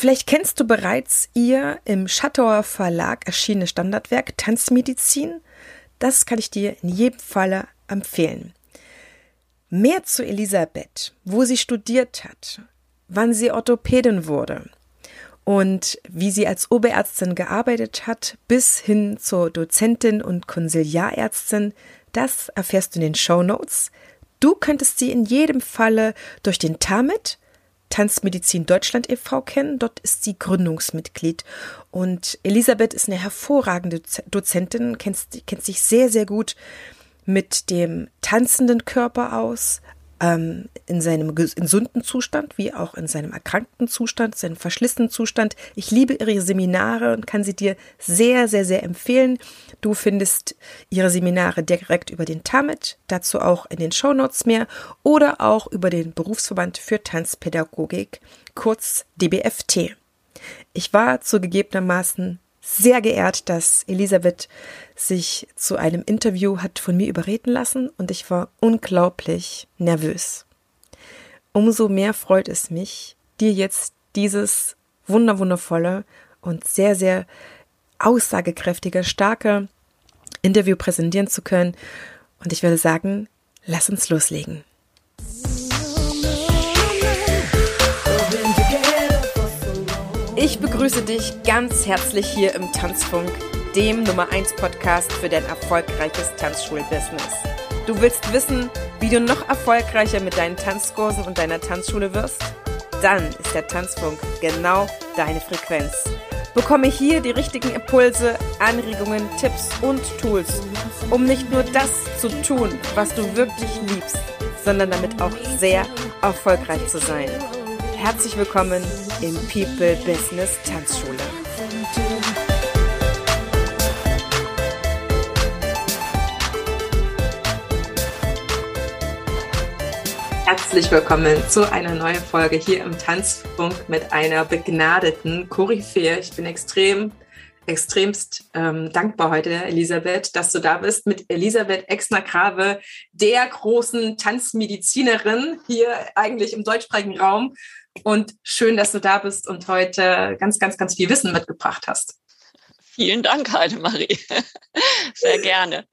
Vielleicht kennst du bereits ihr im Schattauer Verlag erschienene Standardwerk Tanzmedizin. Das kann ich dir in jedem Falle empfehlen. Mehr zu Elisabeth, wo sie studiert hat, wann sie Orthopädin wurde und wie sie als Oberärztin gearbeitet hat, bis hin zur Dozentin und Konsiliarärztin, das erfährst du in den Show Notes. Du könntest sie in jedem Falle durch den TAMIT, Tanzmedizin Deutschland e.V. kennen. Dort ist sie Gründungsmitglied. Und Elisabeth ist eine hervorragende Dozentin, kennt, kennt sich sehr, sehr gut mit dem tanzenden Körper aus, ähm, in seinem gesunden Zustand wie auch in seinem erkrankten Zustand, seinem verschlissenen Zustand. Ich liebe ihre Seminare und kann sie dir sehr, sehr, sehr empfehlen. Du findest ihre Seminare direkt über den TAMIT, dazu auch in den Shownotes mehr oder auch über den Berufsverband für Tanzpädagogik, kurz DBFT. Ich war zugegebenermaßen sehr geehrt, dass Elisabeth sich zu einem Interview hat von mir überreden lassen und ich war unglaublich nervös. Umso mehr freut es mich, dir jetzt dieses wunderwundervolle und sehr, sehr aussagekräftige, starke Interview präsentieren zu können. Und ich würde sagen, lass uns loslegen. Ich begrüße dich ganz herzlich hier im Tanzfunk, dem Nummer 1 Podcast für dein erfolgreiches Tanzschulbusiness. Du willst wissen, wie du noch erfolgreicher mit deinen Tanzkursen und deiner Tanzschule wirst? Dann ist der Tanzfunk genau deine Frequenz. Bekomme hier die richtigen Impulse, Anregungen, Tipps und Tools, um nicht nur das zu tun, was du wirklich liebst, sondern damit auch sehr erfolgreich zu sein. Herzlich willkommen im People Business Tanzschule. Herzlich willkommen zu einer neuen Folge hier im Tanzfunk mit einer begnadeten Koryphäe. Ich bin extrem extremst ähm, dankbar heute, Elisabeth, dass du da bist mit Elisabeth Exner-Grave, der großen Tanzmedizinerin hier eigentlich im deutschsprachigen Raum. Und schön, dass du da bist und heute ganz, ganz, ganz viel Wissen mitgebracht hast. Vielen Dank, Heidemarie. Sehr gerne.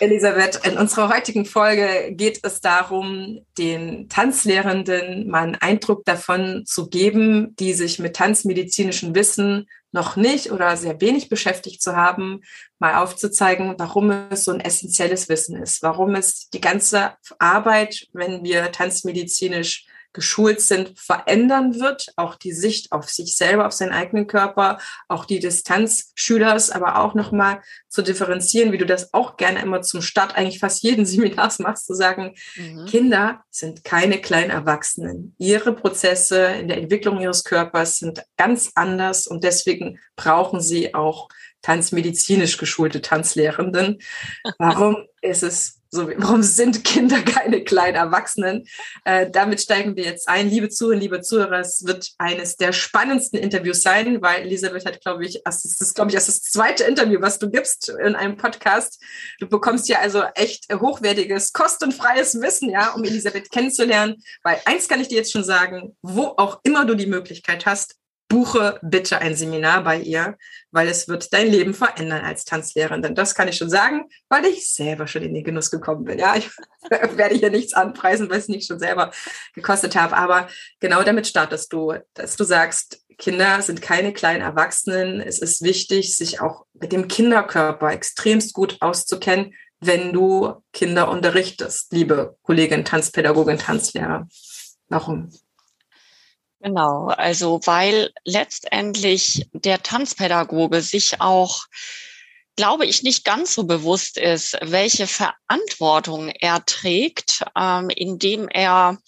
Elisabeth, in unserer heutigen Folge geht es darum, den Tanzlehrenden mal einen Eindruck davon zu geben, die sich mit tanzmedizinischem Wissen noch nicht oder sehr wenig beschäftigt zu haben, mal aufzuzeigen, warum es so ein essentielles Wissen ist, warum es die ganze Arbeit, wenn wir tanzmedizinisch geschult sind, verändern wird. Auch die Sicht auf sich selber, auf seinen eigenen Körper, auch die Distanz Schülers, aber auch nochmal zu differenzieren, wie du das auch gerne immer zum Start eigentlich fast jeden Seminars machst, zu sagen, mhm. Kinder sind keine kleinen Erwachsenen. Ihre Prozesse in der Entwicklung ihres Körpers sind ganz anders und deswegen brauchen sie auch tanzmedizinisch geschulte Tanzlehrenden. Warum ist es so, warum sind Kinder keine kleinen Erwachsenen? Äh, damit steigen wir jetzt ein. Liebe Zuhörer, liebe Zuhörer, es wird eines der spannendsten Interviews sein, weil Elisabeth hat, glaube ich, das ist, glaube ich, das, ist das zweite Interview, was du gibst in einem Podcast. Du bekommst ja also echt hochwertiges, kostenfreies Wissen, ja, um Elisabeth kennenzulernen. Weil eins kann ich dir jetzt schon sagen, wo auch immer du die Möglichkeit hast, buche bitte ein Seminar bei ihr, weil es wird dein Leben verändern als Tanzlehrerin. Denn das kann ich schon sagen, weil ich selber schon in den Genuss gekommen bin. Ja, ich werde hier nichts anpreisen, weil ich es nicht schon selber gekostet habe. Aber genau damit startest du, dass du sagst, Kinder sind keine kleinen Erwachsenen. Es ist wichtig, sich auch mit dem Kinderkörper extremst gut auszukennen, wenn du Kinder unterrichtest, liebe Kollegin, Tanzpädagogin, Tanzlehrer. Warum? Genau, also weil letztendlich der Tanzpädagoge sich auch, glaube ich, nicht ganz so bewusst ist, welche Verantwortung er trägt, ähm, indem er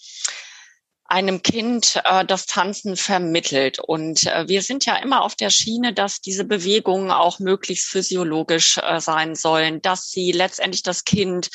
einem Kind äh, das Tanzen vermittelt. Und äh, wir sind ja immer auf der Schiene, dass diese Bewegungen auch möglichst physiologisch äh, sein sollen, dass sie letztendlich das Kind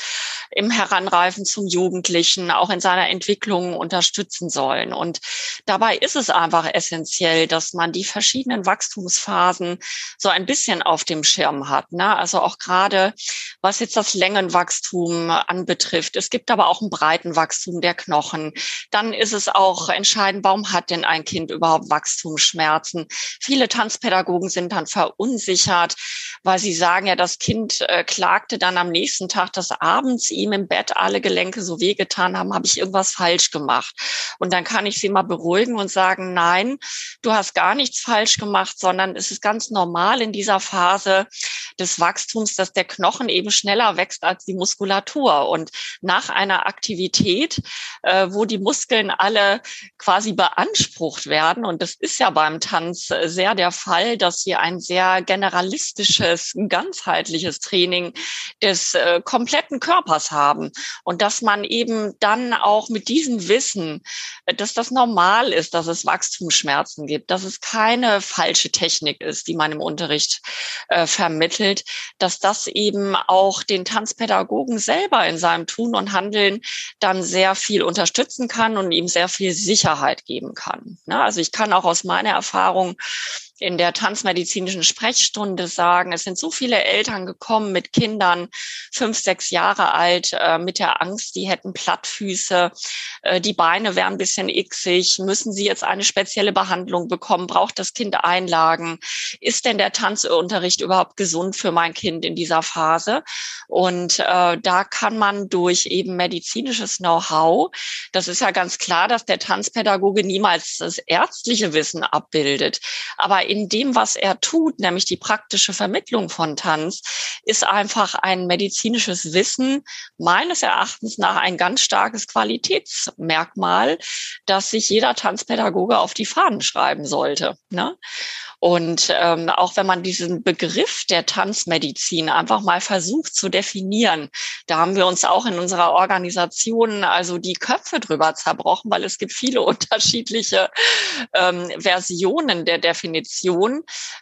im Heranreifen zum Jugendlichen auch in seiner Entwicklung unterstützen sollen. Und dabei ist es einfach essentiell, dass man die verschiedenen Wachstumsphasen so ein bisschen auf dem Schirm hat. Ne? Also auch gerade was jetzt das Längenwachstum anbetrifft. Es gibt aber auch ein Breitenwachstum der Knochen. Dann ist es muss auch entscheiden, warum hat denn ein Kind überhaupt Wachstumsschmerzen? Viele Tanzpädagogen sind dann verunsichert, weil sie sagen, ja, das Kind äh, klagte dann am nächsten Tag, dass abends ihm im Bett alle Gelenke so wehgetan haben, habe ich irgendwas falsch gemacht. Und dann kann ich sie mal beruhigen und sagen, nein, du hast gar nichts falsch gemacht, sondern es ist ganz normal in dieser Phase des Wachstums, dass der Knochen eben schneller wächst als die Muskulatur. Und nach einer Aktivität, äh, wo die Muskeln alle quasi beansprucht werden, und das ist ja beim Tanz sehr der Fall, dass wir ein sehr generalistisches, ganzheitliches Training des äh, kompletten Körpers haben. Und dass man eben dann auch mit diesem Wissen, dass das normal ist, dass es Wachstumsschmerzen gibt, dass es keine falsche Technik ist, die man im Unterricht äh, vermittelt, dass das eben auch den Tanzpädagogen selber in seinem Tun und Handeln dann sehr viel unterstützen kann und ihm sehr viel Sicherheit geben kann. Ne? Also ich kann auch aus meiner Erfahrung in der tanzmedizinischen Sprechstunde sagen, es sind so viele Eltern gekommen mit Kindern, fünf, sechs Jahre alt, äh, mit der Angst, die hätten Plattfüße, äh, die Beine wären ein bisschen xig, müssen sie jetzt eine spezielle Behandlung bekommen, braucht das Kind Einlagen, ist denn der Tanzunterricht überhaupt gesund für mein Kind in dieser Phase? Und äh, da kann man durch eben medizinisches Know-how, das ist ja ganz klar, dass der Tanzpädagoge niemals das ärztliche Wissen abbildet, aber in dem, was er tut, nämlich die praktische Vermittlung von Tanz, ist einfach ein medizinisches Wissen meines Erachtens nach ein ganz starkes Qualitätsmerkmal, das sich jeder Tanzpädagoge auf die Fahnen schreiben sollte. Ne? Und ähm, auch wenn man diesen Begriff der Tanzmedizin einfach mal versucht zu definieren, da haben wir uns auch in unserer Organisation also die Köpfe drüber zerbrochen, weil es gibt viele unterschiedliche ähm, Versionen der Definition,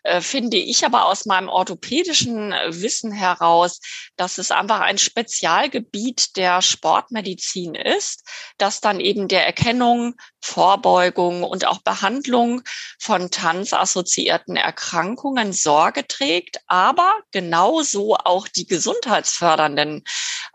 äh, finde ich aber aus meinem orthopädischen Wissen heraus, dass es einfach ein Spezialgebiet der Sportmedizin ist, das dann eben der Erkennung, Vorbeugung und auch Behandlung von tanzassoziierten Erkrankungen Sorge trägt, aber genauso auch die gesundheitsfördernden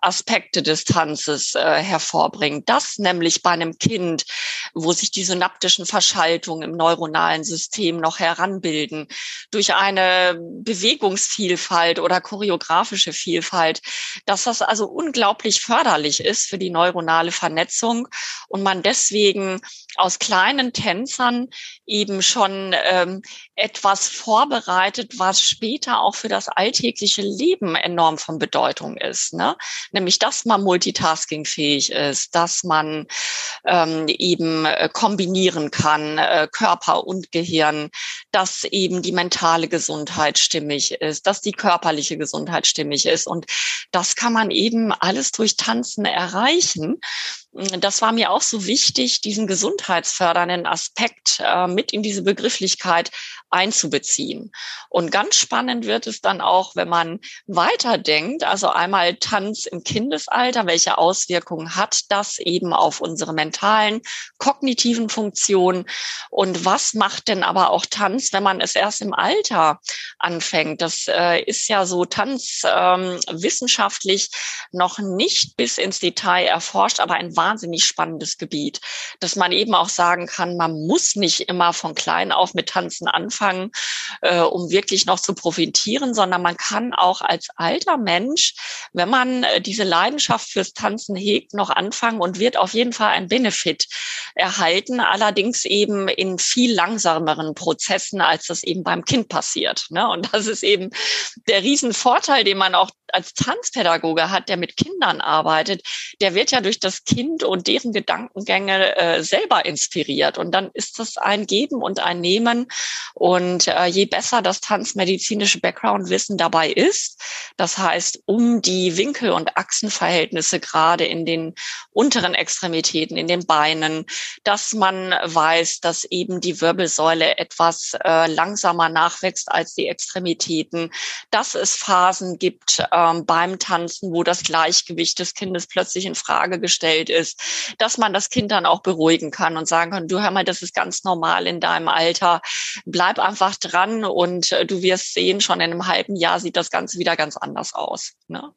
Aspekte des Tanzes äh, hervorbringt. Das nämlich bei einem Kind, wo sich die synaptischen Verschaltungen im neuronalen System noch heranbilden, durch eine Bewegungsvielfalt oder choreografische Vielfalt, dass das also unglaublich förderlich ist für die neuronale Vernetzung und man deswegen aus kleinen Tänzern eben schon ähm, etwas vorbereitet, was später auch für das alltägliche Leben enorm von Bedeutung ist. Ne? Nämlich, dass man multitaskingfähig ist, dass man ähm, eben äh, kombinieren kann, äh, Körper und Gehirn, dass eben die mentale Gesundheit stimmig ist, dass die körperliche Gesundheit stimmig ist. Und das kann man eben alles durch Tanzen erreichen. Das war mir auch so wichtig, diesen gesundheitsfördernden Aspekt äh, mit in diese Begrifflichkeit einzubeziehen. Und ganz spannend wird es dann auch, wenn man weiterdenkt, also einmal Tanz im Kindesalter, welche Auswirkungen hat das eben auf unsere mentalen, kognitiven Funktionen und was macht denn aber auch Tanz, wenn man es erst im Alter anfängt? Das äh, ist ja so Tanz ähm, wissenschaftlich noch nicht bis ins Detail erforscht, aber ein wahnsinnig spannendes Gebiet, dass man eben auch sagen kann, man muss nicht immer von klein auf mit Tanzen anfangen anfangen, äh, um wirklich noch zu profitieren, sondern man kann auch als alter Mensch, wenn man äh, diese Leidenschaft fürs Tanzen hegt, noch anfangen und wird auf jeden Fall ein Benefit erhalten, allerdings eben in viel langsameren Prozessen, als das eben beim Kind passiert. Ne? Und das ist eben der Riesenvorteil, den man auch als Tanzpädagoge hat, der mit Kindern arbeitet, der wird ja durch das Kind und deren Gedankengänge äh, selber inspiriert. Und dann ist das ein Geben und ein Nehmen. Und äh, je besser das tanzmedizinische Background-Wissen dabei ist, das heißt, um die Winkel- und Achsenverhältnisse gerade in den unteren Extremitäten, in den Beinen, dass man weiß, dass eben die Wirbelsäule etwas äh, langsamer nachwächst als die Extremitäten, dass es Phasen gibt, äh, ähm, beim Tanzen, wo das Gleichgewicht des Kindes plötzlich in Frage gestellt ist, dass man das Kind dann auch beruhigen kann und sagen kann, du hör mal, das ist ganz normal in deinem Alter, bleib einfach dran und äh, du wirst sehen, schon in einem halben Jahr sieht das Ganze wieder ganz anders aus. Ne?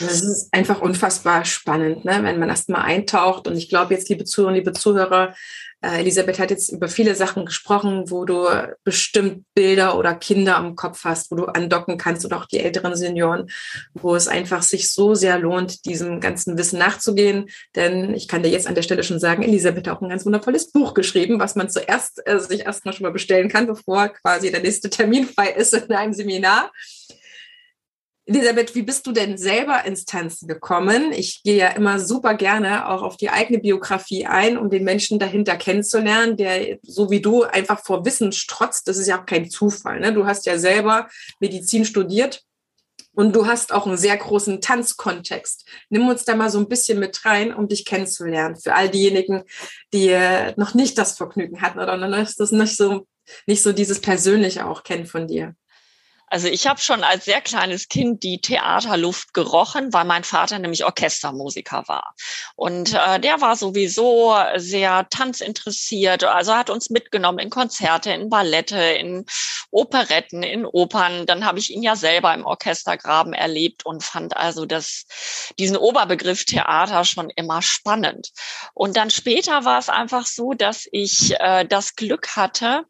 Das ist einfach unfassbar spannend, ne? wenn man erstmal eintaucht. Und ich glaube jetzt, liebe Zuhörer, liebe Zuhörer, äh, Elisabeth hat jetzt über viele Sachen gesprochen, wo du bestimmt Bilder oder Kinder am Kopf hast, wo du andocken kannst oder auch die älteren Senioren, wo es einfach sich so sehr lohnt, diesem ganzen Wissen nachzugehen. Denn ich kann dir jetzt an der Stelle schon sagen, Elisabeth hat auch ein ganz wundervolles Buch geschrieben, was man zuerst äh, sich erstmal schon mal bestellen kann, bevor quasi der nächste Termin frei ist in einem Seminar. Elisabeth, wie bist du denn selber ins Tanzen gekommen? Ich gehe ja immer super gerne auch auf die eigene Biografie ein, um den Menschen dahinter kennenzulernen, der so wie du einfach vor Wissen strotzt. Das ist ja auch kein Zufall. Ne? Du hast ja selber Medizin studiert und du hast auch einen sehr großen Tanzkontext. Nimm uns da mal so ein bisschen mit rein, um dich kennenzulernen. Für all diejenigen, die noch nicht das Vergnügen hatten oder noch das nicht so, nicht so dieses Persönliche auch kennen von dir. Also ich habe schon als sehr kleines Kind die Theaterluft gerochen, weil mein Vater nämlich Orchestermusiker war. Und äh, der war sowieso sehr tanzinteressiert, also hat uns mitgenommen in Konzerte, in Ballette, in Operetten, in Opern. Dann habe ich ihn ja selber im Orchestergraben erlebt und fand also das, diesen Oberbegriff Theater schon immer spannend. Und dann später war es einfach so, dass ich äh, das Glück hatte,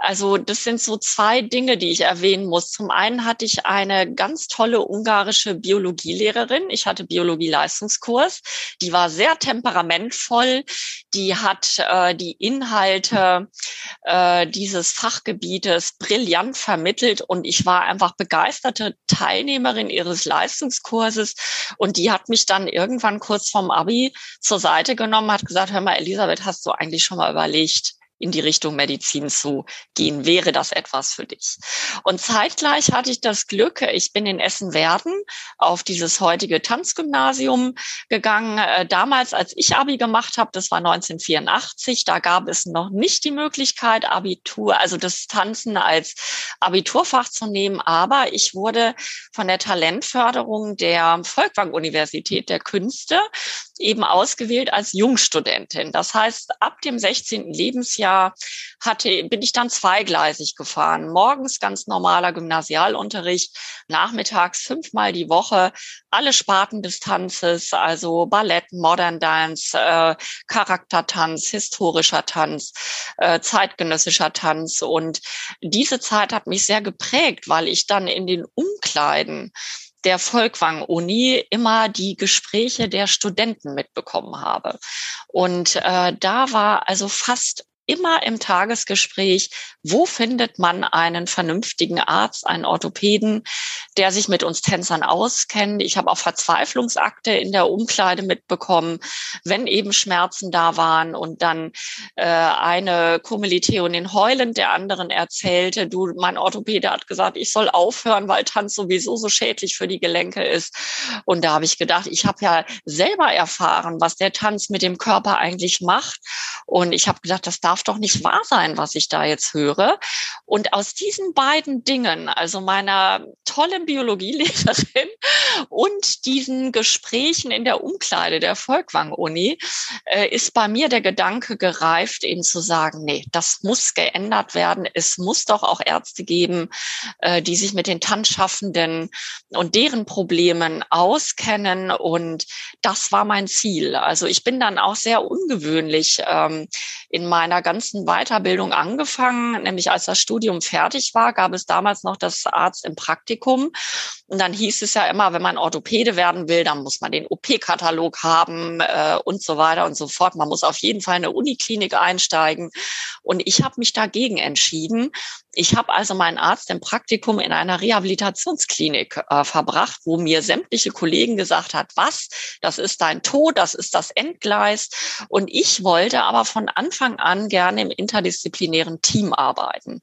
also das sind so zwei Dinge, die ich erwähnen muss. Zum einen hatte ich eine ganz tolle ungarische Biologielehrerin. Ich hatte Biologie-Leistungskurs. Die war sehr temperamentvoll. Die hat äh, die Inhalte äh, dieses Fachgebietes brillant vermittelt und ich war einfach begeisterte Teilnehmerin ihres Leistungskurses. Und die hat mich dann irgendwann kurz vorm Abi zur Seite genommen, hat gesagt, hör mal, Elisabeth, hast du eigentlich schon mal überlegt, in die Richtung Medizin zu gehen. Wäre das etwas für dich? Und zeitgleich hatte ich das Glück, ich bin in Essen-Werden auf dieses heutige Tanzgymnasium gegangen. Äh, damals, als ich Abi gemacht habe, das war 1984, da gab es noch nicht die Möglichkeit, Abitur, also das Tanzen als Abiturfach zu nehmen. Aber ich wurde von der Talentförderung der Volkwang-Universität der Künste eben ausgewählt als Jungstudentin. Das heißt, ab dem 16. Lebensjahr hatte, bin ich dann zweigleisig gefahren. Morgens ganz normaler Gymnasialunterricht, nachmittags fünfmal die Woche alle Sparten des Tanzes, also Ballett, Modern Dance, äh, Charaktertanz, historischer Tanz, äh, zeitgenössischer Tanz. Und diese Zeit hat mich sehr geprägt, weil ich dann in den Umkleiden der Volkwang-Uni immer die Gespräche der Studenten mitbekommen habe. Und äh, da war also fast immer im Tagesgespräch, wo findet man einen vernünftigen Arzt, einen Orthopäden, der sich mit uns Tänzern auskennt. Ich habe auch Verzweiflungsakte in der Umkleide mitbekommen, wenn eben Schmerzen da waren und dann äh, eine Kommilitonin heulend der anderen erzählte, du, mein Orthopäde hat gesagt, ich soll aufhören, weil Tanz sowieso so schädlich für die Gelenke ist. Und da habe ich gedacht, ich habe ja selber erfahren, was der Tanz mit dem Körper eigentlich macht. Und ich habe gedacht, das darf darf doch nicht wahr sein, was ich da jetzt höre. Und aus diesen beiden Dingen, also meiner tollen Biologielehrerin und diesen Gesprächen in der Umkleide der Volkwang-Uni, äh, ist bei mir der Gedanke gereift, eben zu sagen, nee, das muss geändert werden. Es muss doch auch Ärzte geben, äh, die sich mit den Tanzschaffenden und deren Problemen auskennen. Und das war mein Ziel. Also ich bin dann auch sehr ungewöhnlich ähm, in meiner ganzen Weiterbildung angefangen, nämlich als das Studium fertig war, gab es damals noch das Arzt im Praktikum. Und dann hieß es ja immer, wenn man Orthopäde werden will, dann muss man den OP-Katalog haben äh, und so weiter und so fort. Man muss auf jeden Fall in eine Uniklinik einsteigen. Und ich habe mich dagegen entschieden. Ich habe also meinen Arzt im Praktikum in einer Rehabilitationsklinik äh, verbracht, wo mir sämtliche Kollegen gesagt hat, was, das ist dein Tod, das ist das Endgleis. Und ich wollte aber von Anfang an gerne im interdisziplinären Team arbeiten.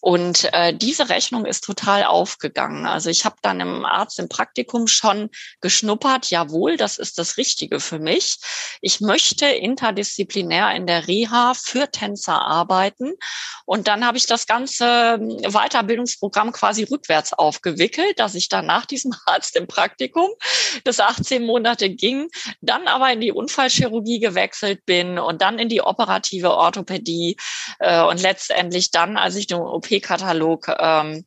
Und äh, diese Rechnung ist total aufgegangen. Also ich habe dann im Arzt im Praktikum schon geschnuppert, jawohl, das ist das Richtige für mich. Ich möchte interdisziplinär in der Reha für Tänzer arbeiten. Und dann habe ich das ganze ähm, Weiterbildungsprogramm quasi rückwärts aufgewickelt, dass ich dann nach diesem Arzt im Praktikum, das 18 Monate ging, dann aber in die Unfallchirurgie gewechselt bin und dann in die operative Orthopädie äh, und letztendlich dann, als ich den OP OP-Katalog ähm,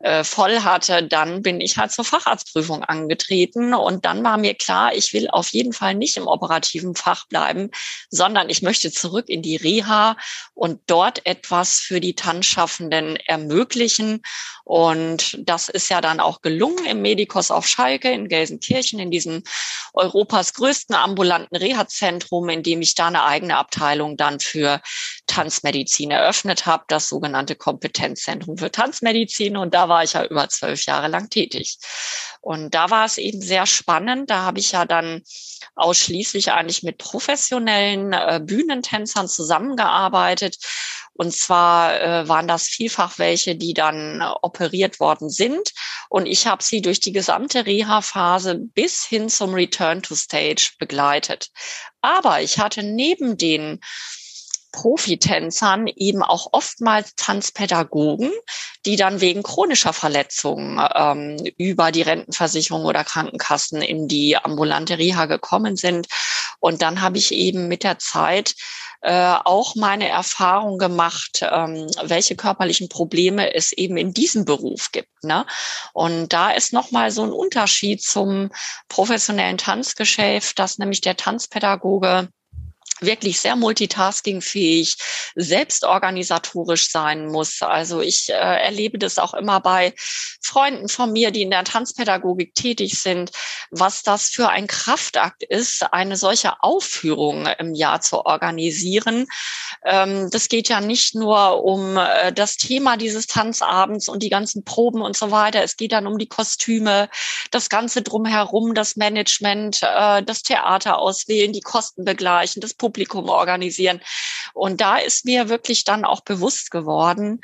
äh, voll hatte, dann bin ich halt zur Facharztprüfung angetreten. Und dann war mir klar, ich will auf jeden Fall nicht im operativen Fach bleiben, sondern ich möchte zurück in die Reha und dort etwas für die Tanzschaffenden ermöglichen. Und das ist ja dann auch gelungen im Medikos auf Schalke in Gelsenkirchen, in diesem Europas größten ambulanten Reha-Zentrum, in dem ich da eine eigene Abteilung dann für Tanzmedizin eröffnet habe, das sogenannte Kompetenzzentrum für Tanzmedizin. Und da war ich ja über zwölf Jahre lang tätig. Und da war es eben sehr spannend. Da habe ich ja dann ausschließlich eigentlich mit professionellen äh, Bühnentänzern zusammengearbeitet. Und zwar äh, waren das vielfach welche, die dann äh, operiert worden sind. Und ich habe sie durch die gesamte Reha-Phase bis hin zum Return to Stage begleitet. Aber ich hatte neben den Profitänzern eben auch oftmals Tanzpädagogen, die dann wegen chronischer Verletzungen ähm, über die Rentenversicherung oder Krankenkassen in die ambulante Reha gekommen sind. Und dann habe ich eben mit der Zeit äh, auch meine Erfahrung gemacht, ähm, welche körperlichen Probleme es eben in diesem Beruf gibt. Ne? Und da ist nochmal so ein Unterschied zum professionellen Tanzgeschäft, dass nämlich der Tanzpädagoge wirklich sehr multitaskingfähig, selbstorganisatorisch sein muss. Also ich äh, erlebe das auch immer bei Freunden von mir, die in der Tanzpädagogik tätig sind, was das für ein Kraftakt ist, eine solche Aufführung im Jahr zu organisieren. Ähm, das geht ja nicht nur um äh, das Thema dieses Tanzabends und die ganzen Proben und so weiter. Es geht dann um die Kostüme, das Ganze drumherum, das Management, äh, das Theater auswählen, die Kosten begleichen, das Publikum Publikum organisieren. Und da ist mir wirklich dann auch bewusst geworden,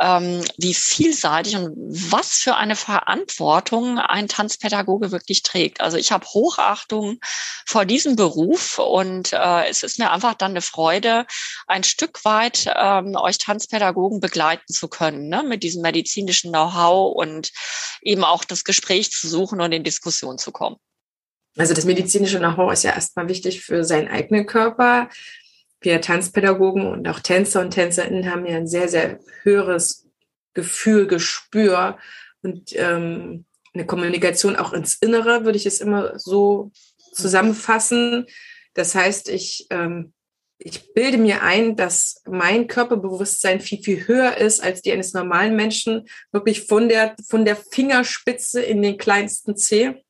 ähm, wie vielseitig und was für eine Verantwortung ein Tanzpädagoge wirklich trägt. Also ich habe Hochachtung vor diesem Beruf und äh, es ist mir einfach dann eine Freude, ein Stück weit ähm, euch Tanzpädagogen begleiten zu können, ne, mit diesem medizinischen Know-how und eben auch das Gespräch zu suchen und in Diskussion zu kommen. Also das medizinische Know-how ist ja erstmal wichtig für seinen eigenen Körper. Wir Tanzpädagogen und auch Tänzer und Tänzerinnen haben ja ein sehr, sehr höheres Gefühl, Gespür und ähm, eine Kommunikation auch ins Innere, würde ich es immer so zusammenfassen. Das heißt, ich, ähm, ich bilde mir ein, dass mein Körperbewusstsein viel, viel höher ist als die eines normalen Menschen, wirklich von der, von der Fingerspitze in den kleinsten Zeh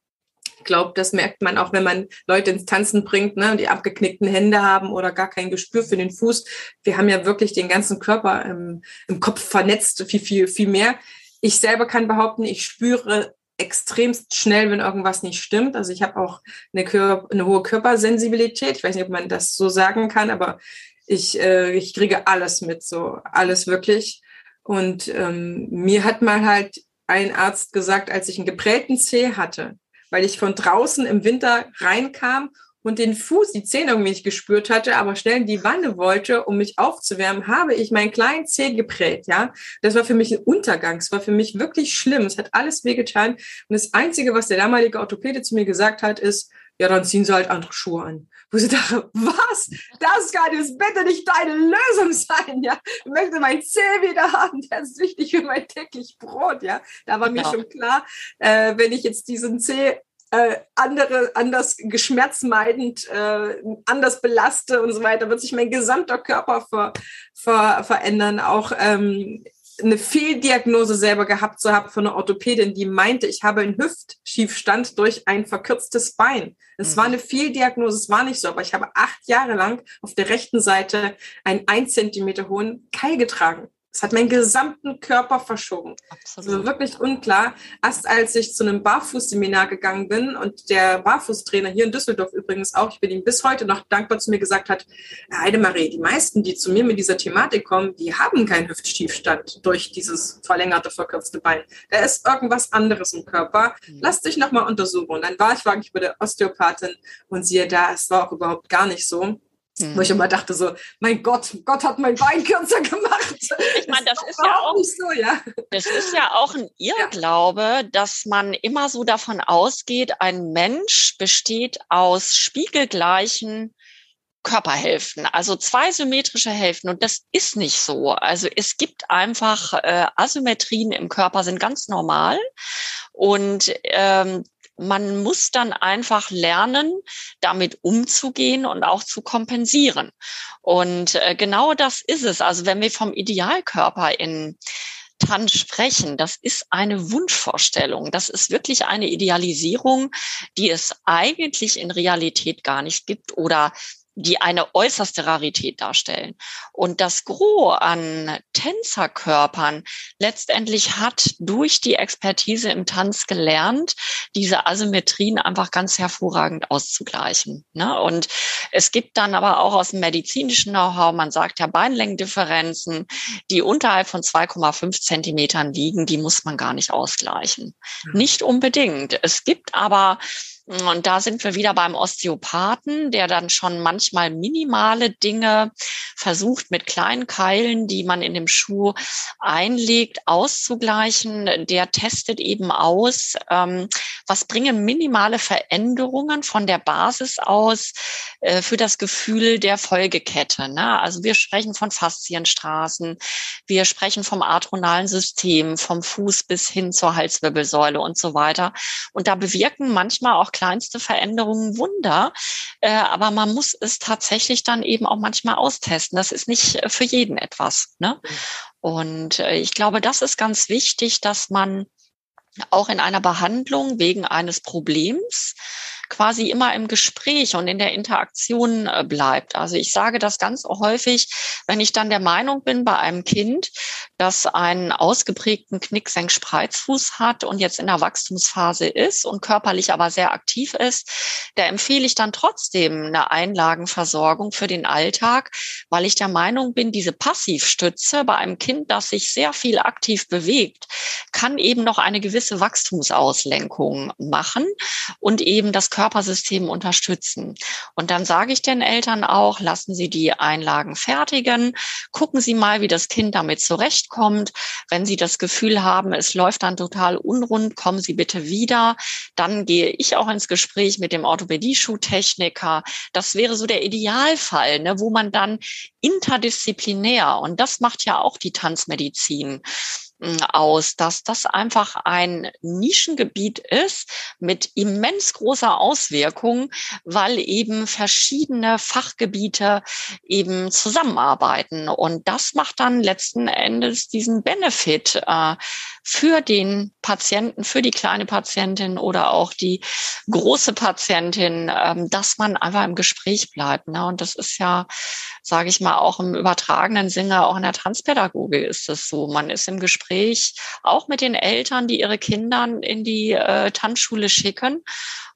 glaube, das merkt man auch, wenn man Leute ins Tanzen bringt, ne, die abgeknickten Hände haben oder gar kein Gespür für den Fuß. Wir haben ja wirklich den ganzen Körper im, im Kopf vernetzt, viel, viel, viel mehr. Ich selber kann behaupten, ich spüre extremst schnell, wenn irgendwas nicht stimmt. Also ich habe auch eine, Kör eine hohe Körpersensibilität. Ich weiß nicht, ob man das so sagen kann, aber ich, äh, ich kriege alles mit, so alles wirklich. Und ähm, mir hat mal halt ein Arzt gesagt, als ich einen geprellten Zeh hatte, weil ich von draußen im Winter reinkam und den Fuß, die Zähne irgendwie nicht gespürt hatte, aber schnell in die Wanne wollte, um mich aufzuwärmen, habe ich meinen kleinen Zeh geprellt, ja. Das war für mich ein Untergang. Es war für mich wirklich schlimm. Es hat alles wehgetan. Und das Einzige, was der damalige Orthopäde zu mir gesagt hat, ist, ja, dann ziehen Sie halt andere Schuhe an. Wo ich dachte, was? Das kann jetzt bitte nicht deine Lösung sein, ja. Ich möchte mein Zeh wieder haben, das ist wichtig für mein täglich Brot, ja. Da war mir ja. schon klar, äh, wenn ich jetzt diesen Zeh äh, andere, anders geschmerzmeidend, äh, anders belaste und so weiter, wird sich mein gesamter Körper ver, ver, verändern. Auch ähm, eine Fehldiagnose selber gehabt zu haben von einer Orthopädin, die meinte, ich habe einen Hüftschiefstand durch ein verkürztes Bein. Es mhm. war eine Fehldiagnose, es war nicht so, aber ich habe acht Jahre lang auf der rechten Seite einen ein Zentimeter hohen Keil getragen. Es hat meinen gesamten Körper verschoben. Absolut. Also wirklich unklar. Erst als ich zu einem Barfußseminar gegangen bin und der Barfußtrainer hier in Düsseldorf übrigens auch, ich bin ihm bis heute noch dankbar zu mir gesagt hat, Heidemarie, die meisten, die zu mir mit dieser Thematik kommen, die haben keinen Hüftstiefstand durch dieses verlängerte, verkürzte Bein. Da ist irgendwas anderes im Körper. Mhm. Lass dich nochmal untersuchen. Und dann war ich wirklich bei der Osteopathin und siehe da, es war auch überhaupt gar nicht so. Hm. Wo ich immer dachte so, mein Gott, Gott hat mein Bein kürzer gemacht. Ich meine, das, das ist ja auch nicht so, ja. Das ist ja auch ein Irrglaube, ja. dass man immer so davon ausgeht, ein Mensch besteht aus spiegelgleichen Körperhälften, also zwei symmetrische Hälften. Und das ist nicht so. Also es gibt einfach äh, Asymmetrien im Körper sind ganz normal. Und ähm, man muss dann einfach lernen, damit umzugehen und auch zu kompensieren. Und äh, genau das ist es. Also wenn wir vom Idealkörper in Tanz sprechen, das ist eine Wunschvorstellung. Das ist wirklich eine Idealisierung, die es eigentlich in Realität gar nicht gibt oder die eine äußerste Rarität darstellen. Und das Gros an Tänzerkörpern letztendlich hat durch die Expertise im Tanz gelernt, diese Asymmetrien einfach ganz hervorragend auszugleichen. Ne? Und es gibt dann aber auch aus dem medizinischen Know-how, man sagt ja Beinlängendifferenzen, die unterhalb von 2,5 Zentimetern liegen, die muss man gar nicht ausgleichen. Nicht unbedingt. Es gibt aber und da sind wir wieder beim Osteopathen, der dann schon manchmal minimale Dinge versucht mit kleinen Keilen, die man in dem Schuh einlegt, auszugleichen. Der testet eben aus, ähm, was bringen minimale Veränderungen von der Basis aus äh, für das Gefühl der Folgekette. Ne? Also wir sprechen von Faszienstraßen, wir sprechen vom arthronalen System, vom Fuß bis hin zur Halswirbelsäule und so weiter. Und da bewirken manchmal auch kleinste Veränderungen Wunder. Äh, aber man muss es tatsächlich dann eben auch manchmal austesten. Das ist nicht für jeden etwas. Ne? Und äh, ich glaube, das ist ganz wichtig, dass man auch in einer Behandlung wegen eines Problems quasi immer im Gespräch und in der Interaktion äh, bleibt. Also ich sage das ganz häufig, wenn ich dann der Meinung bin bei einem Kind, das einen ausgeprägten Knicksenk-Spreizfuß hat und jetzt in der Wachstumsphase ist und körperlich aber sehr aktiv ist, da empfehle ich dann trotzdem eine Einlagenversorgung für den Alltag, weil ich der Meinung bin, diese Passivstütze bei einem Kind, das sich sehr viel aktiv bewegt, kann eben noch eine gewisse Wachstumsauslenkung machen und eben das Körpersystem unterstützen. Und dann sage ich den Eltern auch, lassen Sie die Einlagen fertigen, gucken Sie mal, wie das Kind damit zurechtkommt. Wenn Sie das Gefühl haben, es läuft dann total unrund, kommen Sie bitte wieder. Dann gehe ich auch ins Gespräch mit dem Orthopädie-Schuhtechniker. Das wäre so der Idealfall, ne, wo man dann interdisziplinär, und das macht ja auch die Tanzmedizin, aus, dass das einfach ein Nischengebiet ist mit immens großer Auswirkung, weil eben verschiedene Fachgebiete eben zusammenarbeiten. Und das macht dann letzten Endes diesen Benefit äh, für den Patienten, für die kleine Patientin oder auch die große Patientin, ähm, dass man einfach im Gespräch bleibt. Ne? Und das ist ja, sage ich mal, auch im übertragenen Sinne, auch in der Tanzpädagogik ist das so. Man ist im Gespräch auch mit den Eltern, die ihre Kinder in die äh, Tanzschule schicken.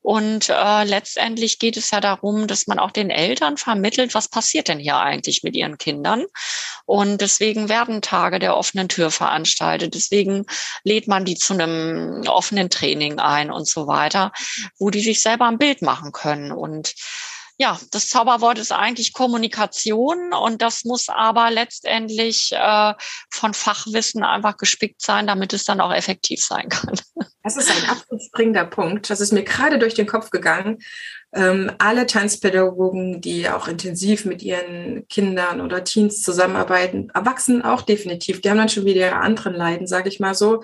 Und äh, letztendlich geht es ja darum, dass man auch den Eltern vermittelt, was passiert denn hier eigentlich mit ihren Kindern. Und deswegen werden Tage der offenen Tür veranstaltet. Deswegen lädt man die zu einem offenen Training ein und so weiter, wo die sich selber ein Bild machen können. Und ja, das Zauberwort ist eigentlich Kommunikation und das muss aber letztendlich äh, von Fachwissen einfach gespickt sein, damit es dann auch effektiv sein kann. Das ist ein absolut springender Punkt. Das ist mir gerade durch den Kopf gegangen. Ähm, alle Tanzpädagogen, die auch intensiv mit ihren Kindern oder Teens zusammenarbeiten, Erwachsenen auch definitiv, die haben dann schon wieder ihre anderen Leiden, sage ich mal so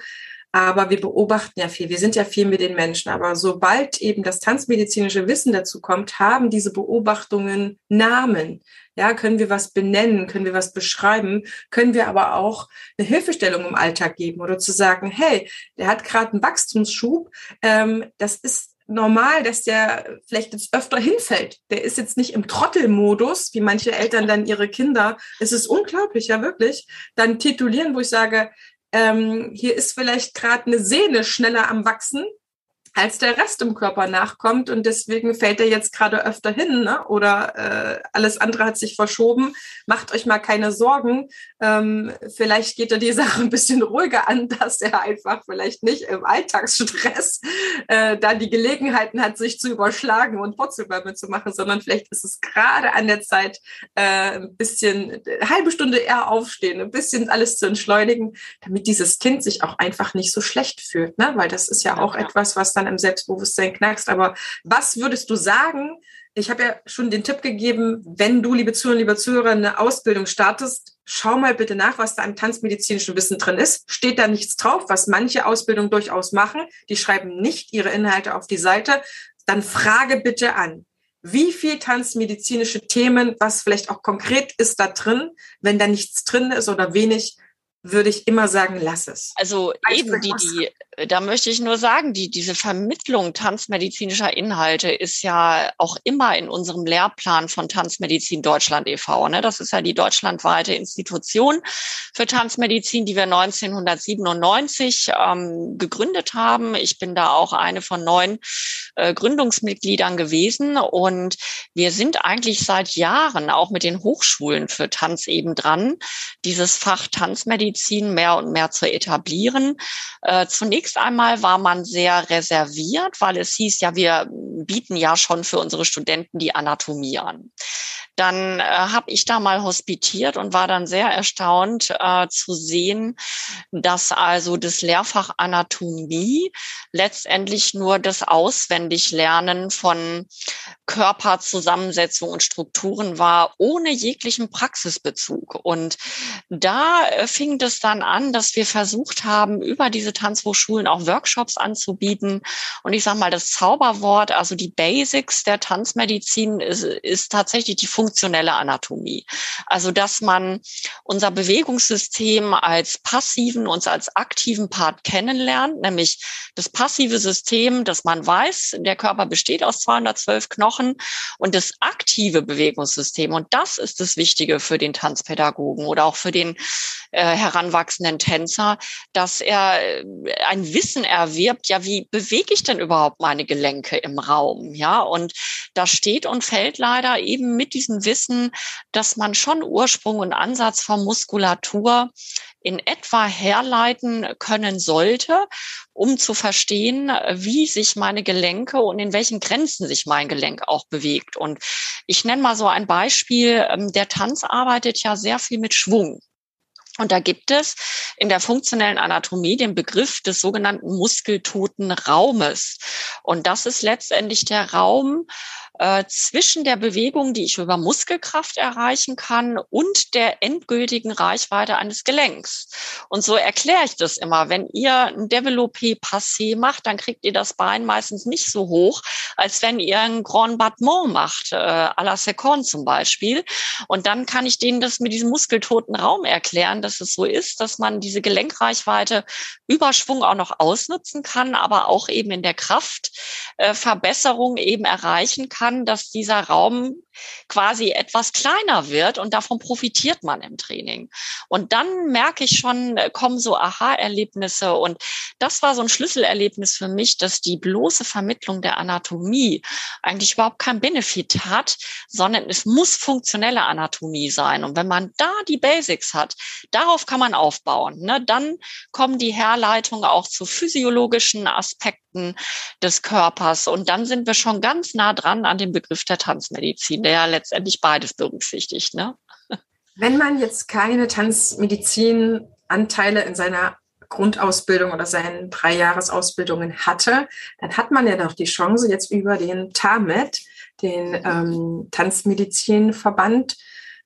aber wir beobachten ja viel, wir sind ja viel mit den Menschen. Aber sobald eben das tanzmedizinische Wissen dazu kommt, haben diese Beobachtungen Namen. Ja, können wir was benennen, können wir was beschreiben, können wir aber auch eine Hilfestellung im Alltag geben oder zu sagen, hey, der hat gerade einen Wachstumsschub, ähm, das ist normal, dass der vielleicht jetzt öfter hinfällt. Der ist jetzt nicht im Trottelmodus, wie manche Eltern dann ihre Kinder. Es ist unglaublich, ja wirklich. Dann titulieren, wo ich sage, ähm, hier ist vielleicht gerade eine Sehne schneller am Wachsen als der Rest im Körper nachkommt und deswegen fällt er jetzt gerade öfter hin ne? oder äh, alles andere hat sich verschoben. Macht euch mal keine Sorgen. Ähm, vielleicht geht er die Sache ein bisschen ruhiger an, dass er einfach vielleicht nicht im Alltagsstress äh, da die Gelegenheiten hat, sich zu überschlagen und Wurzelbäume zu machen, sondern vielleicht ist es gerade an der Zeit, äh, ein bisschen eine halbe Stunde eher aufstehen, ein bisschen alles zu entschleunigen, damit dieses Kind sich auch einfach nicht so schlecht fühlt, ne? weil das ist ja auch ja. etwas, was dann im Selbstbewusstsein knackst. Aber was würdest du sagen, ich habe ja schon den Tipp gegeben, wenn du, liebe Zuhörer, liebe Zuhörer, eine Ausbildung startest, schau mal bitte nach, was da im tanzmedizinischen Wissen drin ist. Steht da nichts drauf, was manche Ausbildungen durchaus machen. Die schreiben nicht ihre Inhalte auf die Seite. Dann frage bitte an. Wie viel tanzmedizinische Themen, was vielleicht auch konkret ist da drin, wenn da nichts drin ist oder wenig, würde ich immer sagen, lass es. Also eben die, die da möchte ich nur sagen, die, diese Vermittlung tanzmedizinischer Inhalte ist ja auch immer in unserem Lehrplan von Tanzmedizin Deutschland e.V. Ne? Das ist ja die deutschlandweite Institution für Tanzmedizin, die wir 1997 ähm, gegründet haben. Ich bin da auch eine von neun äh, Gründungsmitgliedern gewesen und wir sind eigentlich seit Jahren auch mit den Hochschulen für Tanz eben dran, dieses Fach Tanzmedizin mehr und mehr zu etablieren. Äh, Zunächst einmal war man sehr reserviert, weil es hieß ja, wir bieten ja schon für unsere Studenten die Anatomie an. Dann äh, habe ich da mal hospitiert und war dann sehr erstaunt äh, zu sehen, dass also das Lehrfach Anatomie letztendlich nur das Auswendiglernen von Körperzusammensetzung und Strukturen war, ohne jeglichen Praxisbezug. Und da äh, fing es dann an, dass wir versucht haben, über diese Tanzhochschulen auch Workshops anzubieten. Und ich sage mal, das Zauberwort, also die Basics der Tanzmedizin ist, ist tatsächlich die Funktion funktionelle Anatomie. Also, dass man unser Bewegungssystem als passiven und als aktiven Part kennenlernt, nämlich das passive System, dass man weiß, der Körper besteht aus 212 Knochen und das aktive Bewegungssystem. Und das ist das Wichtige für den Tanzpädagogen oder auch für den äh, heranwachsenden Tänzer, dass er äh, ein Wissen erwirbt, ja, wie bewege ich denn überhaupt meine Gelenke im Raum? Ja, und da steht und fällt leider eben mit diesen Wissen, dass man schon Ursprung und Ansatz von Muskulatur in etwa herleiten können sollte, um zu verstehen, wie sich meine Gelenke und in welchen Grenzen sich mein Gelenk auch bewegt. Und ich nenne mal so ein Beispiel. Ähm, der Tanz arbeitet ja sehr viel mit Schwung. Und da gibt es in der funktionellen Anatomie den Begriff des sogenannten muskeltoten Raumes. Und das ist letztendlich der Raum, äh, zwischen der Bewegung, die ich über Muskelkraft erreichen kann, und der endgültigen Reichweite eines Gelenks. Und so erkläre ich das immer. Wenn ihr ein Developpé Passé macht, dann kriegt ihr das Bein meistens nicht so hoch, als wenn ihr ein Grand Battement macht, äh, à la Seconde zum Beispiel. Und dann kann ich denen das mit diesem muskeltoten Raum erklären, dass es so ist, dass man diese Gelenkreichweite Überschwung auch noch ausnutzen kann, aber auch eben in der Kraftverbesserung äh, eben erreichen kann kann, dass dieser Raum quasi etwas kleiner wird und davon profitiert man im Training. Und dann merke ich schon, äh, kommen so Aha-Erlebnisse und das war so ein Schlüsselerlebnis für mich, dass die bloße Vermittlung der Anatomie eigentlich überhaupt kein Benefit hat, sondern es muss funktionelle Anatomie sein. Und wenn man da die Basics hat, darauf kann man aufbauen. Ne? Dann kommen die Herleitungen auch zu physiologischen Aspekten des Körpers. Und dann sind wir schon ganz nah dran an dem Begriff der Tanzmedizin der letztendlich beides berücksichtigt. Ne? Wenn man jetzt keine Tanzmedizin-Anteile in seiner Grundausbildung oder seinen Dreijahresausbildungen hatte, dann hat man ja noch die Chance, jetzt über den TAMED, den ähm, Tanzmedizinverband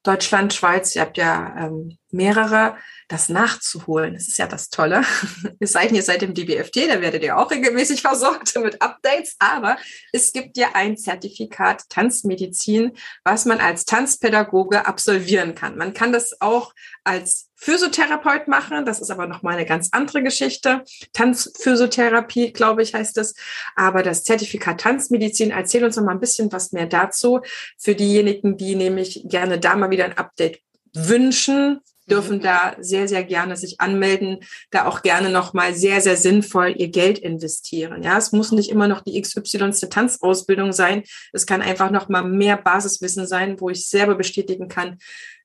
Deutschland, Schweiz, ihr habt ja ähm, mehrere, das nachzuholen. Das ist ja das Tolle. Es sei denn, ihr seid im DBFT, da werdet ihr auch regelmäßig versorgt mit Updates. Aber es gibt ja ein Zertifikat Tanzmedizin, was man als Tanzpädagoge absolvieren kann. Man kann das auch als Physiotherapeut machen. Das ist aber nochmal eine ganz andere Geschichte. Tanzphysiotherapie, glaube ich, heißt es. Aber das Zertifikat Tanzmedizin, erzähl uns noch mal ein bisschen was mehr dazu. Für diejenigen, die nämlich gerne da mal wieder ein Update wünschen, dürfen mhm. da sehr, sehr gerne sich anmelden, da auch gerne nochmal sehr, sehr sinnvoll ihr Geld investieren. Ja, es muss nicht immer noch die XY Tanzausbildung sein. Es kann einfach nochmal mehr Basiswissen sein, wo ich selber bestätigen kann,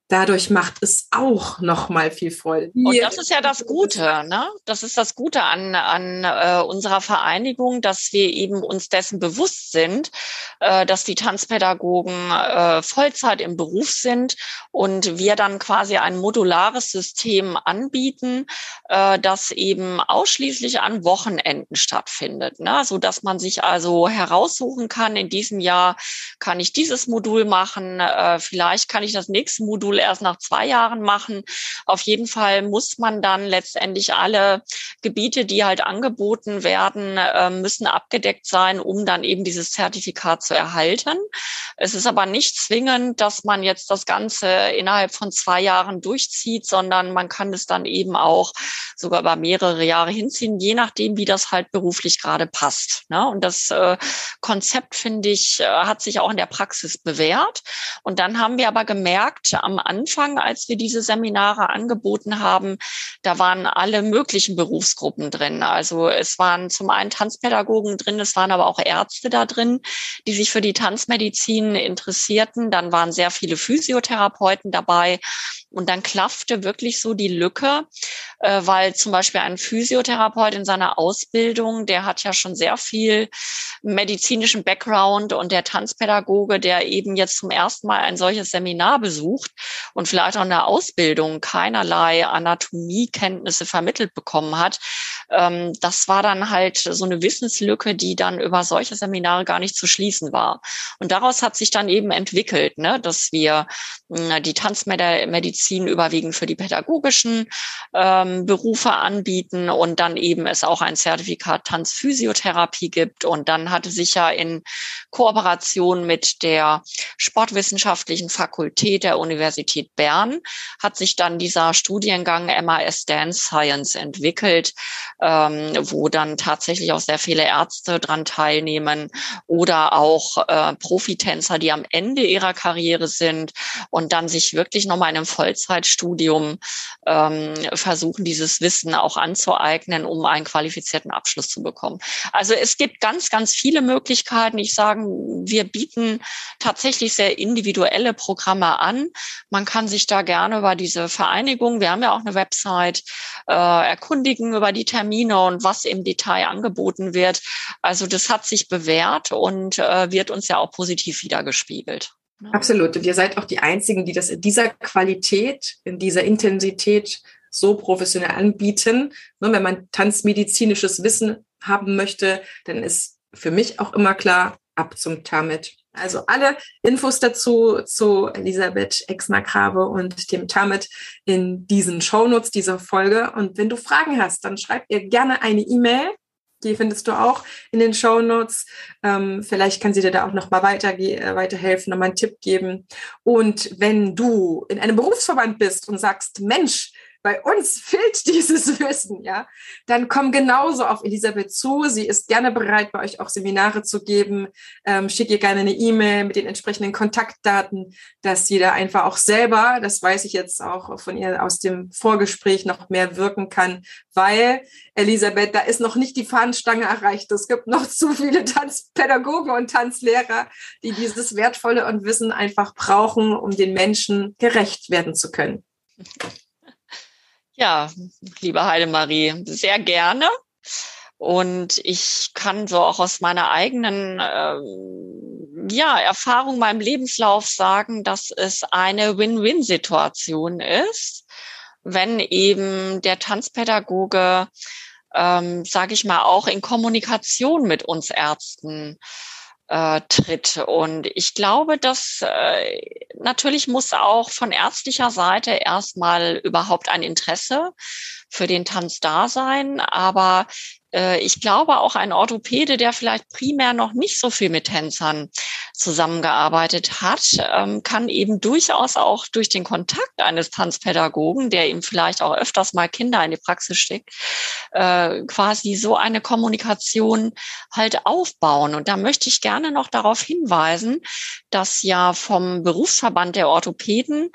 dadurch macht es auch noch mal viel Freude. Und das ist ja das Gute, ne? Das ist das Gute an, an äh, unserer Vereinigung, dass wir eben uns dessen bewusst sind, äh, dass die Tanzpädagogen äh, Vollzeit im Beruf sind und wir dann quasi ein modulares System anbieten, äh, das eben ausschließlich an Wochenenden stattfindet, ne? so dass man sich also heraussuchen kann, in diesem Jahr kann ich dieses Modul machen, äh, vielleicht kann ich das nächste Modul erst nach zwei Jahren machen. Auf jeden Fall muss man dann letztendlich alle Gebiete, die halt angeboten werden, äh, müssen abgedeckt sein, um dann eben dieses Zertifikat zu erhalten. Es ist aber nicht zwingend, dass man jetzt das Ganze innerhalb von zwei Jahren durchzieht, sondern man kann es dann eben auch sogar über mehrere Jahre hinziehen, je nachdem, wie das halt beruflich gerade passt. Ne? Und das äh, Konzept, finde ich, äh, hat sich auch in der Praxis bewährt. Und dann haben wir aber gemerkt, am Anfang, als wir diese Seminare angeboten haben, da waren alle möglichen Berufsgruppen drin. Also es waren zum einen Tanzpädagogen drin, es waren aber auch Ärzte da drin, die sich für die Tanzmedizin interessierten. Dann waren sehr viele Physiotherapeuten dabei. Und dann klaffte wirklich so die Lücke, äh, weil zum Beispiel ein Physiotherapeut in seiner Ausbildung, der hat ja schon sehr viel medizinischen Background und der Tanzpädagoge, der eben jetzt zum ersten Mal ein solches Seminar besucht und vielleicht auch in der Ausbildung keinerlei Anatomiekenntnisse vermittelt bekommen hat, ähm, das war dann halt so eine Wissenslücke, die dann über solche Seminare gar nicht zu schließen war. Und daraus hat sich dann eben entwickelt, ne, dass wir äh, die Tanzmedizin überwiegend für die pädagogischen ähm, Berufe anbieten und dann eben es auch ein Zertifikat Tanzphysiotherapie gibt. Und dann hatte sich ja in Kooperation mit der Sportwissenschaftlichen Fakultät der Universität Bern hat sich dann dieser Studiengang MAS Dance Science entwickelt, ähm, wo dann tatsächlich auch sehr viele Ärzte dran teilnehmen oder auch äh, Profitänzer, die am Ende ihrer Karriere sind und dann sich wirklich nochmal in einem Vollzeitstudium ähm, versuchen, dieses Wissen auch anzueignen, um einen qualifizierten Abschluss zu bekommen. Also es gibt ganz, ganz viele Möglichkeiten. Ich sage, wir bieten tatsächlich sehr individuelle Programme an. Man kann sich da gerne über diese Vereinigung, wir haben ja auch eine Website, äh, erkundigen über die Termine und was im Detail angeboten wird. Also das hat sich bewährt und äh, wird uns ja auch positiv wiedergespiegelt. Absolut. Und ihr seid auch die Einzigen, die das in dieser Qualität, in dieser Intensität so professionell anbieten. Und wenn man tanzmedizinisches Wissen haben möchte, dann ist für mich auch immer klar, ab zum Tamit. Also alle Infos dazu zu Elisabeth Exner-Grabe und dem Tamit in diesen Shownotes dieser Folge. Und wenn du Fragen hast, dann schreib ihr gerne eine E-Mail die findest du auch in den Show Notes. Ähm, vielleicht kann sie dir da auch noch mal weiter, äh, weiterhelfen, noch mal einen Tipp geben. Und wenn du in einem Berufsverband bist und sagst, Mensch, bei uns fehlt dieses Wissen, ja, dann komm genauso auf Elisabeth zu. Sie ist gerne bereit, bei euch auch Seminare zu geben. Ähm, schick ihr gerne eine E-Mail mit den entsprechenden Kontaktdaten, dass sie da einfach auch selber, das weiß ich jetzt auch von ihr aus dem Vorgespräch, noch mehr wirken kann, weil Elisabeth, da ist noch nicht die Fahnenstange erreicht. Es gibt noch zu viele Tanzpädagogen und Tanzlehrer, die dieses wertvolle und Wissen einfach brauchen, um den Menschen gerecht werden zu können. Ja, liebe Heidemarie, sehr gerne. Und ich kann so auch aus meiner eigenen äh, ja, Erfahrung, meinem Lebenslauf sagen, dass es eine Win-Win-Situation ist, wenn eben der Tanzpädagoge, ähm, sage ich mal, auch in Kommunikation mit uns Ärzten äh, tritt. Und ich glaube, dass äh, natürlich muss auch von ärztlicher Seite erstmal überhaupt ein Interesse für den Tanz da sein. Aber äh, ich glaube auch ein Orthopäde, der vielleicht primär noch nicht so viel mit Tänzern zusammengearbeitet hat, ähm, kann eben durchaus auch durch den Kontakt eines Tanzpädagogen, der ihm vielleicht auch öfters mal Kinder in die Praxis steckt, äh, quasi so eine Kommunikation halt aufbauen. Und da möchte ich gerne noch darauf hinweisen, dass ja vom Berufsverband der Orthopäden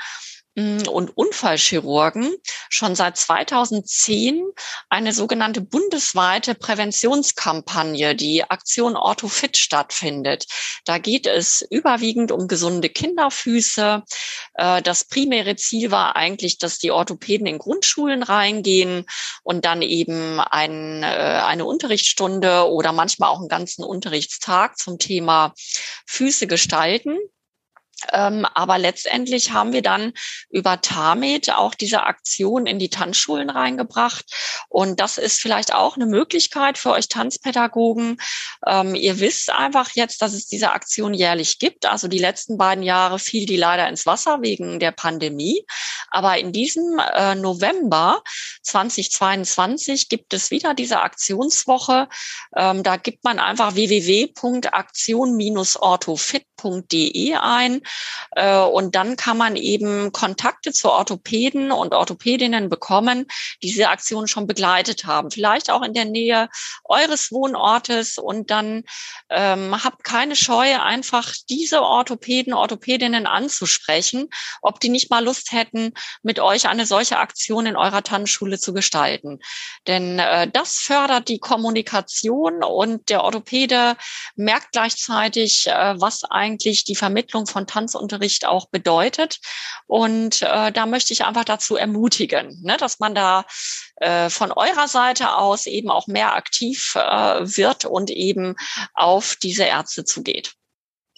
und Unfallchirurgen schon seit 2010 eine sogenannte bundesweite Präventionskampagne, die Aktion Orthofit stattfindet. Da geht es überwiegend um gesunde Kinderfüße. Äh, das primäre Ziel war eigentlich, dass die Orthopäden in Grundschulen reingehen und dann eben ein, äh, eine Unterrichtsstunde oder manchmal auch einen ganzen Unterrichtstag zum Thema Füße gestalten. Ähm, aber letztendlich haben wir dann über Tamed auch diese Aktion in die Tanzschulen reingebracht. Und das ist vielleicht auch eine Möglichkeit für euch Tanzpädagogen. Ähm, ihr wisst einfach jetzt, dass es diese Aktion jährlich gibt. Also die letzten beiden Jahre fiel die leider ins Wasser wegen der Pandemie. Aber in diesem äh, November 2022 gibt es wieder diese Aktionswoche. Ähm, da gibt man einfach www.aktion-orthofit.de ein und dann kann man eben Kontakte zu Orthopäden und Orthopädinnen bekommen, die diese Aktion schon begleitet haben. Vielleicht auch in der Nähe eures Wohnortes und dann ähm, habt keine Scheu, einfach diese Orthopäden, Orthopädinnen anzusprechen, ob die nicht mal Lust hätten, mit euch eine solche Aktion in eurer Tanzschule zu gestalten. Denn äh, das fördert die Kommunikation und der Orthopäde merkt gleichzeitig, äh, was eigentlich die Vermittlung von Tanzunterricht auch bedeutet. Und äh, da möchte ich einfach dazu ermutigen, ne, dass man da äh, von eurer Seite aus eben auch mehr aktiv äh, wird und eben auf diese Ärzte zugeht.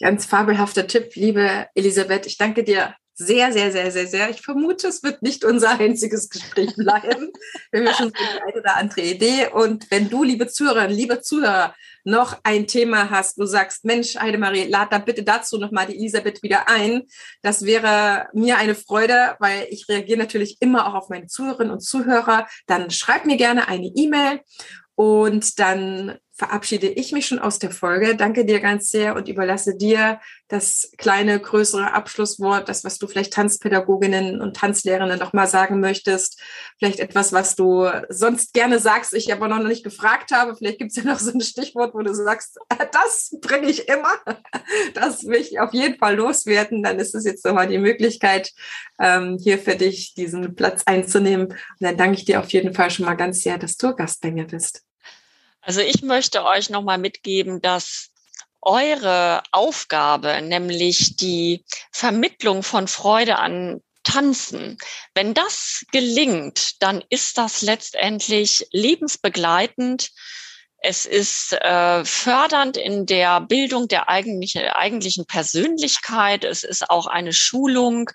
Ganz fabelhafter Tipp, liebe Elisabeth. Ich danke dir sehr, sehr, sehr, sehr, sehr. Ich vermute, es wird nicht unser einziges Gespräch bleiben. wir haben ja schon eine oder andere Idee. Und wenn du, liebe Zuhörerinnen, liebe Zuhörer, noch ein Thema hast, du sagst, Mensch, Heidemarie, lad da bitte dazu nochmal die Elisabeth wieder ein. Das wäre mir eine Freude, weil ich reagiere natürlich immer auch auf meine Zuhörerinnen und Zuhörer. Dann schreib mir gerne eine E-Mail und dann verabschiede ich mich schon aus der Folge. Danke dir ganz sehr und überlasse dir das kleine, größere Abschlusswort, das, was du vielleicht Tanzpädagoginnen und Tanzlehrerinnen noch mal sagen möchtest. Vielleicht etwas, was du sonst gerne sagst, ich aber noch nicht gefragt habe. Vielleicht gibt es ja noch so ein Stichwort, wo du sagst, das bringe ich immer. Das will ich auf jeden Fall loswerden. Dann ist es jetzt nochmal die Möglichkeit, ähm, hier für dich diesen Platz einzunehmen. Und dann danke ich dir auf jeden Fall schon mal ganz sehr, dass du Gast bei mir bist. Also ich möchte euch nochmal mitgeben, dass eure Aufgabe, nämlich die Vermittlung von Freude an Tanzen, wenn das gelingt, dann ist das letztendlich lebensbegleitend es ist äh, fördernd in der Bildung der eigentlichen, eigentlichen Persönlichkeit. Es ist auch eine Schulung.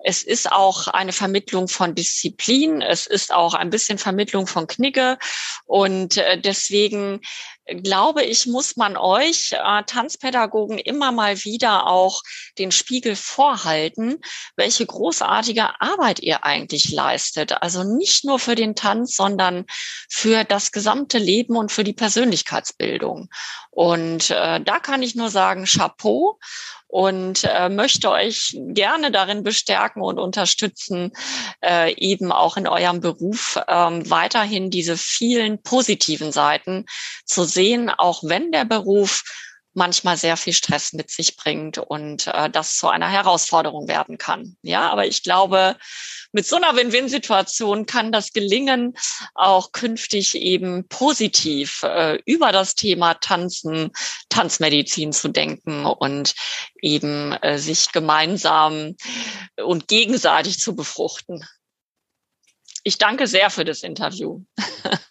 Es ist auch eine Vermittlung von Disziplin. Es ist auch ein bisschen Vermittlung von Knigge. Und äh, deswegen glaube ich, muss man euch äh, Tanzpädagogen immer mal wieder auch den Spiegel vorhalten, welche großartige Arbeit ihr eigentlich leistet. Also nicht nur für den Tanz, sondern für das gesamte Leben und für die Persönlichkeitsbildung. Und äh, da kann ich nur sagen, Chapeau und äh, möchte euch gerne darin bestärken und unterstützen, äh, eben auch in eurem Beruf ähm, weiterhin diese vielen positiven Seiten zu sehen, auch wenn der Beruf manchmal sehr viel Stress mit sich bringt und äh, das zu einer Herausforderung werden kann. Ja, aber ich glaube, mit so einer Win-Win-Situation kann das gelingen, auch künftig eben positiv äh, über das Thema Tanzen, Tanzmedizin zu denken und eben äh, sich gemeinsam und gegenseitig zu befruchten. Ich danke sehr für das Interview.